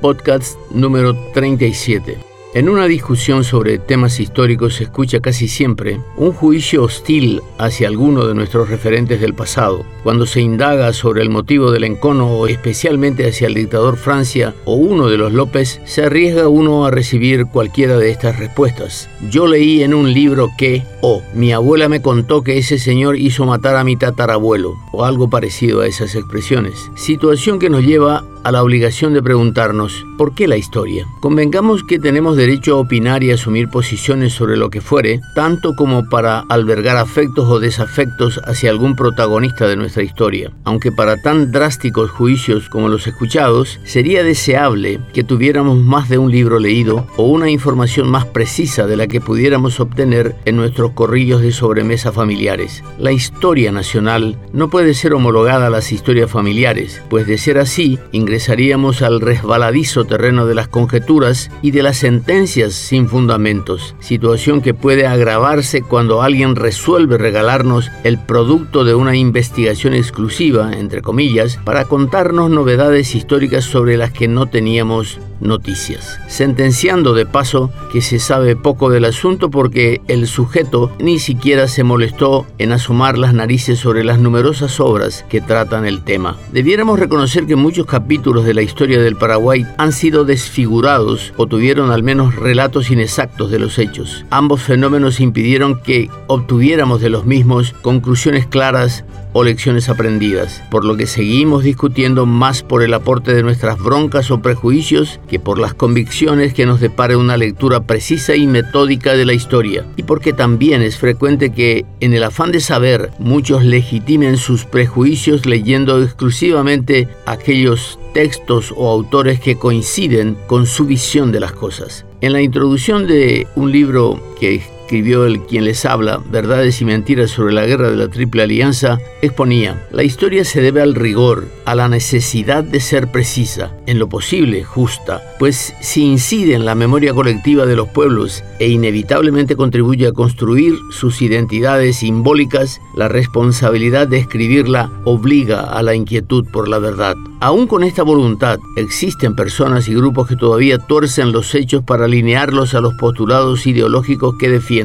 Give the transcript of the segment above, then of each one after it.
podcast número 37. En una discusión sobre temas históricos se escucha casi siempre un juicio hostil hacia alguno de nuestros referentes del pasado. Cuando se indaga sobre el motivo del encono especialmente hacia el dictador Francia o uno de los López, se arriesga uno a recibir cualquiera de estas respuestas. Yo leí en un libro que, o mi abuela me contó que ese señor hizo matar a mi tatarabuelo, o algo parecido a esas expresiones. Situación que nos lleva a la obligación de preguntarnos, ¿por qué la historia? Convengamos que tenemos derecho a opinar y asumir posiciones sobre lo que fuere, tanto como para albergar afectos o desafectos hacia algún protagonista de nuestra historia. Aunque para tan drásticos juicios como los escuchados, sería deseable que tuviéramos más de un libro leído o una información más precisa de la que pudiéramos obtener en nuestros corrillos de sobremesa familiares. La historia nacional no puede ser homologada a las historias familiares, pues de ser así, ingresaríamos al resbaladizo terreno de las conjeturas y de las sentencias sin fundamentos, situación que puede agravarse cuando alguien resuelve regalarnos el producto de una investigación exclusiva, entre comillas, para contarnos novedades históricas sobre las que no teníamos noticias, sentenciando de paso que se sabe poco del asunto porque el sujeto ni siquiera se molestó en asomar las narices sobre las numerosas obras que tratan el tema. Debiéramos reconocer que muchos capítulos de la historia del Paraguay han sido desfigurados o tuvieron al menos relatos inexactos de los hechos. Ambos fenómenos impidieron que obtuviéramos de los mismos conclusiones claras o lecciones aprendidas, por lo que seguimos discutiendo más por el aporte de nuestras broncas o prejuicios que por las convicciones que nos depare una lectura precisa y metódica de la historia, y porque también es frecuente que, en el afán de saber, muchos legitimen sus prejuicios leyendo exclusivamente aquellos textos o autores que coinciden con su visión de las cosas. En la introducción de un libro que escribió el quien les habla, Verdades y Mentiras sobre la Guerra de la Triple Alianza, exponía, la historia se debe al rigor, a la necesidad de ser precisa, en lo posible justa, pues si incide en la memoria colectiva de los pueblos e inevitablemente contribuye a construir sus identidades simbólicas, la responsabilidad de escribirla obliga a la inquietud por la verdad. Aún con esta voluntad, existen personas y grupos que todavía tuercen los hechos para alinearlos a los postulados ideológicos que defienden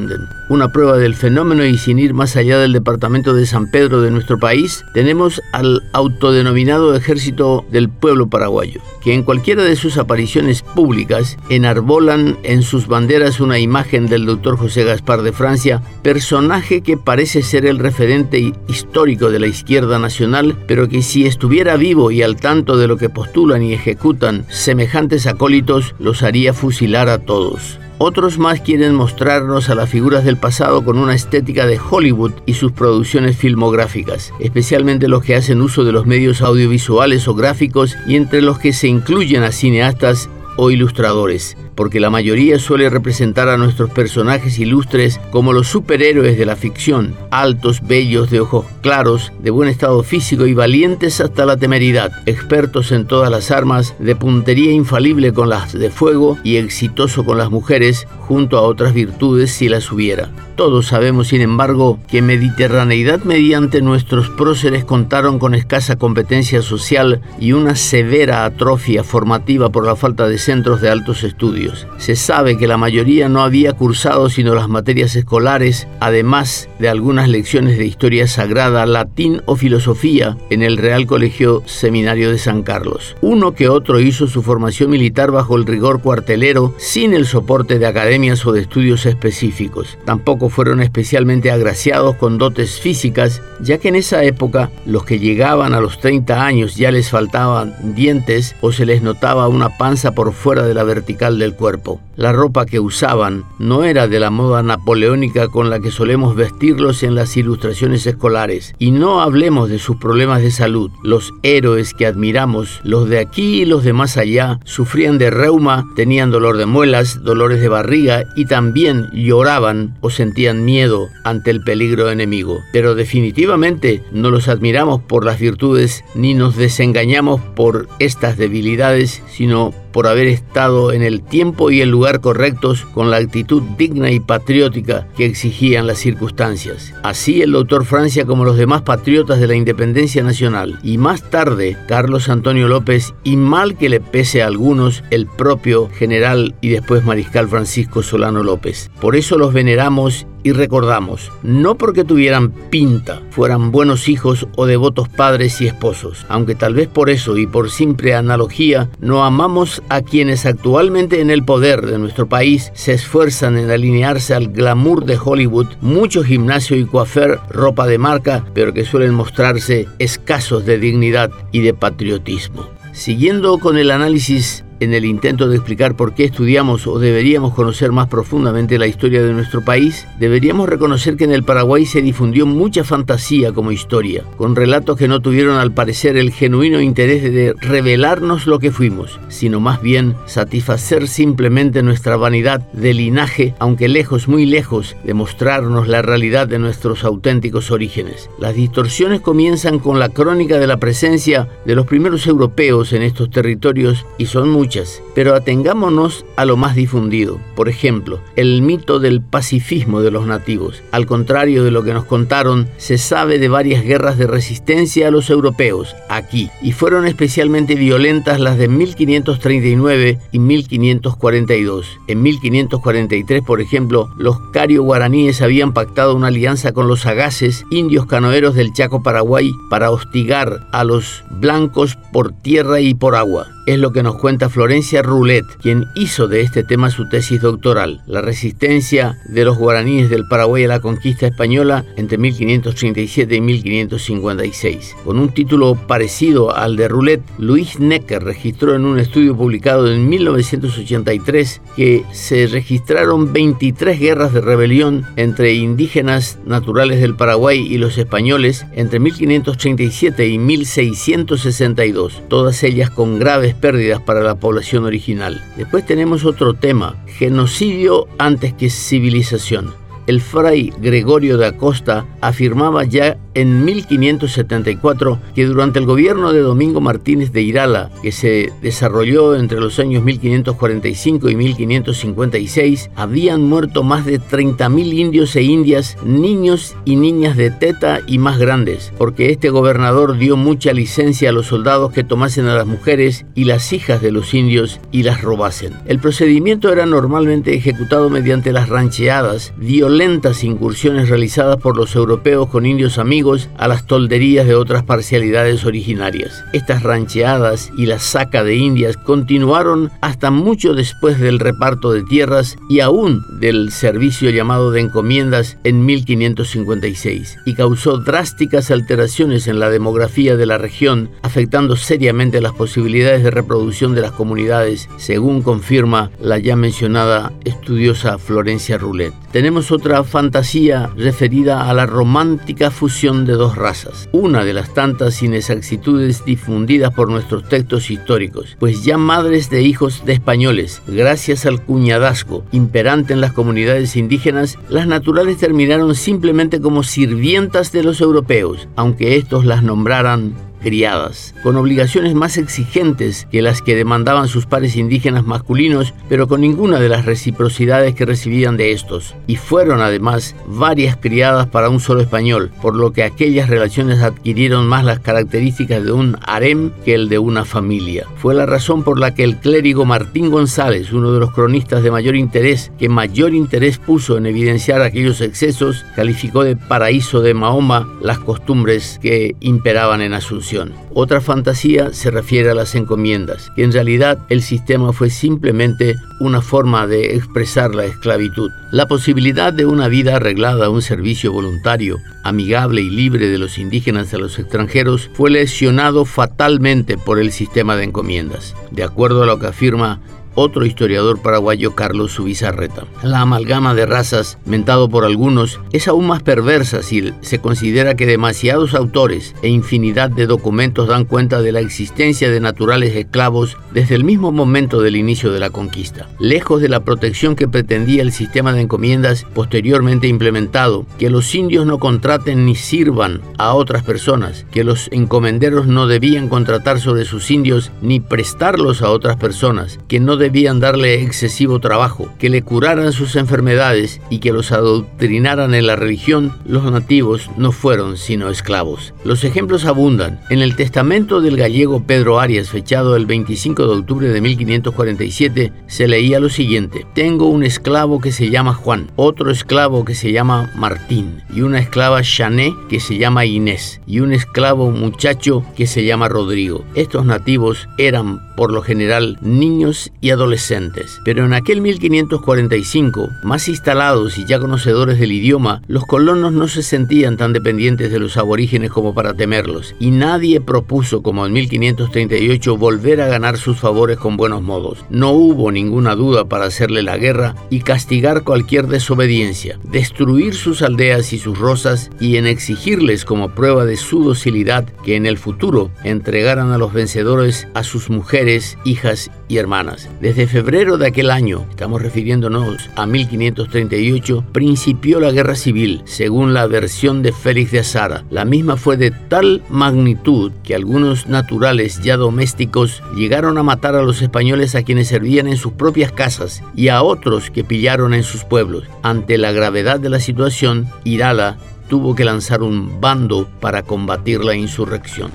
una prueba del fenómeno y sin ir más allá del departamento de San Pedro de nuestro país, tenemos al autodenominado Ejército del Pueblo Paraguayo, que en cualquiera de sus apariciones públicas enarbolan en sus banderas una imagen del doctor José Gaspar de Francia, personaje que parece ser el referente histórico de la izquierda nacional, pero que si estuviera vivo y al tanto de lo que postulan y ejecutan semejantes acólitos, los haría fusilar a todos. Otros más quieren mostrarnos a las figuras del pasado con una estética de Hollywood y sus producciones filmográficas, especialmente los que hacen uso de los medios audiovisuales o gráficos y entre los que se incluyen a cineastas o ilustradores porque la mayoría suele representar a nuestros personajes ilustres como los superhéroes de la ficción, altos, bellos, de ojos claros, de buen estado físico y valientes hasta la temeridad, expertos en todas las armas, de puntería infalible con las de fuego y exitoso con las mujeres, junto a otras virtudes si las hubiera. Todos sabemos, sin embargo, que mediterraneidad mediante nuestros próceres contaron con escasa competencia social y una severa atrofia formativa por la falta de centros de altos estudios. Se sabe que la mayoría no había cursado sino las materias escolares, además de algunas lecciones de historia sagrada, latín o filosofía en el Real Colegio Seminario de San Carlos. Uno que otro hizo su formación militar bajo el rigor cuartelero sin el soporte de academias o de estudios específicos. Tampoco fueron especialmente agraciados con dotes físicas, ya que en esa época los que llegaban a los 30 años ya les faltaban dientes o se les notaba una panza por fuera de la vertical del cuerpo. La ropa que usaban no era de la moda napoleónica con la que solemos vestirlos en las ilustraciones escolares. Y no hablemos de sus problemas de salud. Los héroes que admiramos, los de aquí y los de más allá, sufrían de reuma, tenían dolor de muelas, dolores de barriga y también lloraban o sentían miedo ante el peligro enemigo. Pero definitivamente no los admiramos por las virtudes ni nos desengañamos por estas debilidades, sino por haber estado en el tiempo y el lugar correctos con la actitud digna y patriótica que exigían las circunstancias. Así el doctor Francia como los demás patriotas de la independencia nacional y más tarde Carlos Antonio López y mal que le pese a algunos el propio general y después mariscal Francisco Solano López. Por eso los veneramos y recordamos, no porque tuvieran pinta, fueran buenos hijos o devotos padres y esposos, aunque tal vez por eso y por simple analogía no amamos a quienes actualmente en el poder de nuestro país se esfuerzan en alinearse al glamour de Hollywood, mucho gimnasio y coafer, ropa de marca, pero que suelen mostrarse escasos de dignidad y de patriotismo. Siguiendo con el análisis en el intento de explicar por qué estudiamos o deberíamos conocer más profundamente la historia de nuestro país, deberíamos reconocer que en el Paraguay se difundió mucha fantasía como historia, con relatos que no tuvieron al parecer el genuino interés de revelarnos lo que fuimos, sino más bien satisfacer simplemente nuestra vanidad de linaje, aunque lejos, muy lejos, de mostrarnos la realidad de nuestros auténticos orígenes. Las distorsiones comienzan con la crónica de la presencia de los primeros europeos en estos territorios y son muchas pero atengámonos a lo más difundido. Por ejemplo, el mito del pacifismo de los nativos. Al contrario de lo que nos contaron, se sabe de varias guerras de resistencia a los europeos aquí, y fueron especialmente violentas las de 1539 y 1542. En 1543, por ejemplo, los cario guaraníes habían pactado una alianza con los agaces, indios canoeros del Chaco Paraguay, para hostigar a los blancos por tierra y por agua. Es lo que nos cuenta Florencia Roulet, quien hizo de este tema su tesis doctoral, la resistencia de los guaraníes del Paraguay a la conquista española entre 1537 y 1556. Con un título parecido al de Roulet, Luis Necker registró en un estudio publicado en 1983 que se registraron 23 guerras de rebelión entre indígenas naturales del Paraguay y los españoles entre 1537 y 1662, todas ellas con graves pérdidas para la población original. Después tenemos otro tema, genocidio antes que civilización el fray Gregorio de Acosta afirmaba ya en 1574 que durante el gobierno de Domingo Martínez de Irala, que se desarrolló entre los años 1545 y 1556, habían muerto más de 30.000 indios e indias, niños y niñas de teta y más grandes, porque este gobernador dio mucha licencia a los soldados que tomasen a las mujeres y las hijas de los indios y las robasen. El procedimiento era normalmente ejecutado mediante las rancheadas, lentas incursiones realizadas por los europeos con indios amigos a las tolderías de otras parcialidades originarias. Estas rancheadas y la saca de indias continuaron hasta mucho después del reparto de tierras y aún del servicio llamado de encomiendas en 1556 y causó drásticas alteraciones en la demografía de la región, afectando seriamente las posibilidades de reproducción de las comunidades, según confirma la ya mencionada estudiosa Florencia Roulet. Tenemos otra fantasía referida a la romántica fusión de dos razas, una de las tantas inexactitudes difundidas por nuestros textos históricos, pues ya madres de hijos de españoles, gracias al cuñadazgo imperante en las comunidades indígenas, las naturales terminaron simplemente como sirvientas de los europeos, aunque estos las nombraran criadas, con obligaciones más exigentes que las que demandaban sus pares indígenas masculinos, pero con ninguna de las reciprocidades que recibían de estos. Y fueron además varias criadas para un solo español, por lo que aquellas relaciones adquirieron más las características de un harem que el de una familia. Fue la razón por la que el clérigo Martín González, uno de los cronistas de mayor interés, que mayor interés puso en evidenciar aquellos excesos, calificó de paraíso de Mahoma las costumbres que imperaban en Asunción. Otra fantasía se refiere a las encomiendas, que en realidad el sistema fue simplemente una forma de expresar la esclavitud. La posibilidad de una vida arreglada a un servicio voluntario, amigable y libre de los indígenas a los extranjeros fue lesionado fatalmente por el sistema de encomiendas. De acuerdo a lo que afirma otro historiador paraguayo Carlos Subizarreta. La amalgama de razas, mentado por algunos, es aún más perversa si se considera que demasiados autores e infinidad de documentos dan cuenta de la existencia de naturales esclavos desde el mismo momento del inicio de la conquista. Lejos de la protección que pretendía el sistema de encomiendas posteriormente implementado, que los indios no contraten ni sirvan a otras personas, que los encomenderos no debían contratar sobre sus indios ni prestarlos a otras personas, que no debían darle excesivo trabajo, que le curaran sus enfermedades y que los adoctrinaran en la religión, los nativos no fueron sino esclavos. Los ejemplos abundan. En el testamento del gallego Pedro Arias, fechado el 25 de octubre de 1547, se leía lo siguiente. Tengo un esclavo que se llama Juan, otro esclavo que se llama Martín, y una esclava Chané que se llama Inés, y un esclavo muchacho que se llama Rodrigo. Estos nativos eran por lo general niños y adolescentes. Pero en aquel 1545, más instalados y ya conocedores del idioma, los colonos no se sentían tan dependientes de los aborígenes como para temerlos, y nadie propuso, como en 1538, volver a ganar sus favores con buenos modos. No hubo ninguna duda para hacerle la guerra y castigar cualquier desobediencia, destruir sus aldeas y sus rosas y en exigirles como prueba de su docilidad que en el futuro entregaran a los vencedores a sus mujeres, hijas y hermanas. Desde febrero de aquel año, estamos refiriéndonos a 1538, principió la guerra civil, según la versión de Félix de Azara. La misma fue de tal magnitud que algunos naturales ya domésticos llegaron a matar a los españoles a quienes servían en sus propias casas y a otros que pillaron en sus pueblos. Ante la gravedad de la situación, Irala tuvo que lanzar un bando para combatir la insurrección.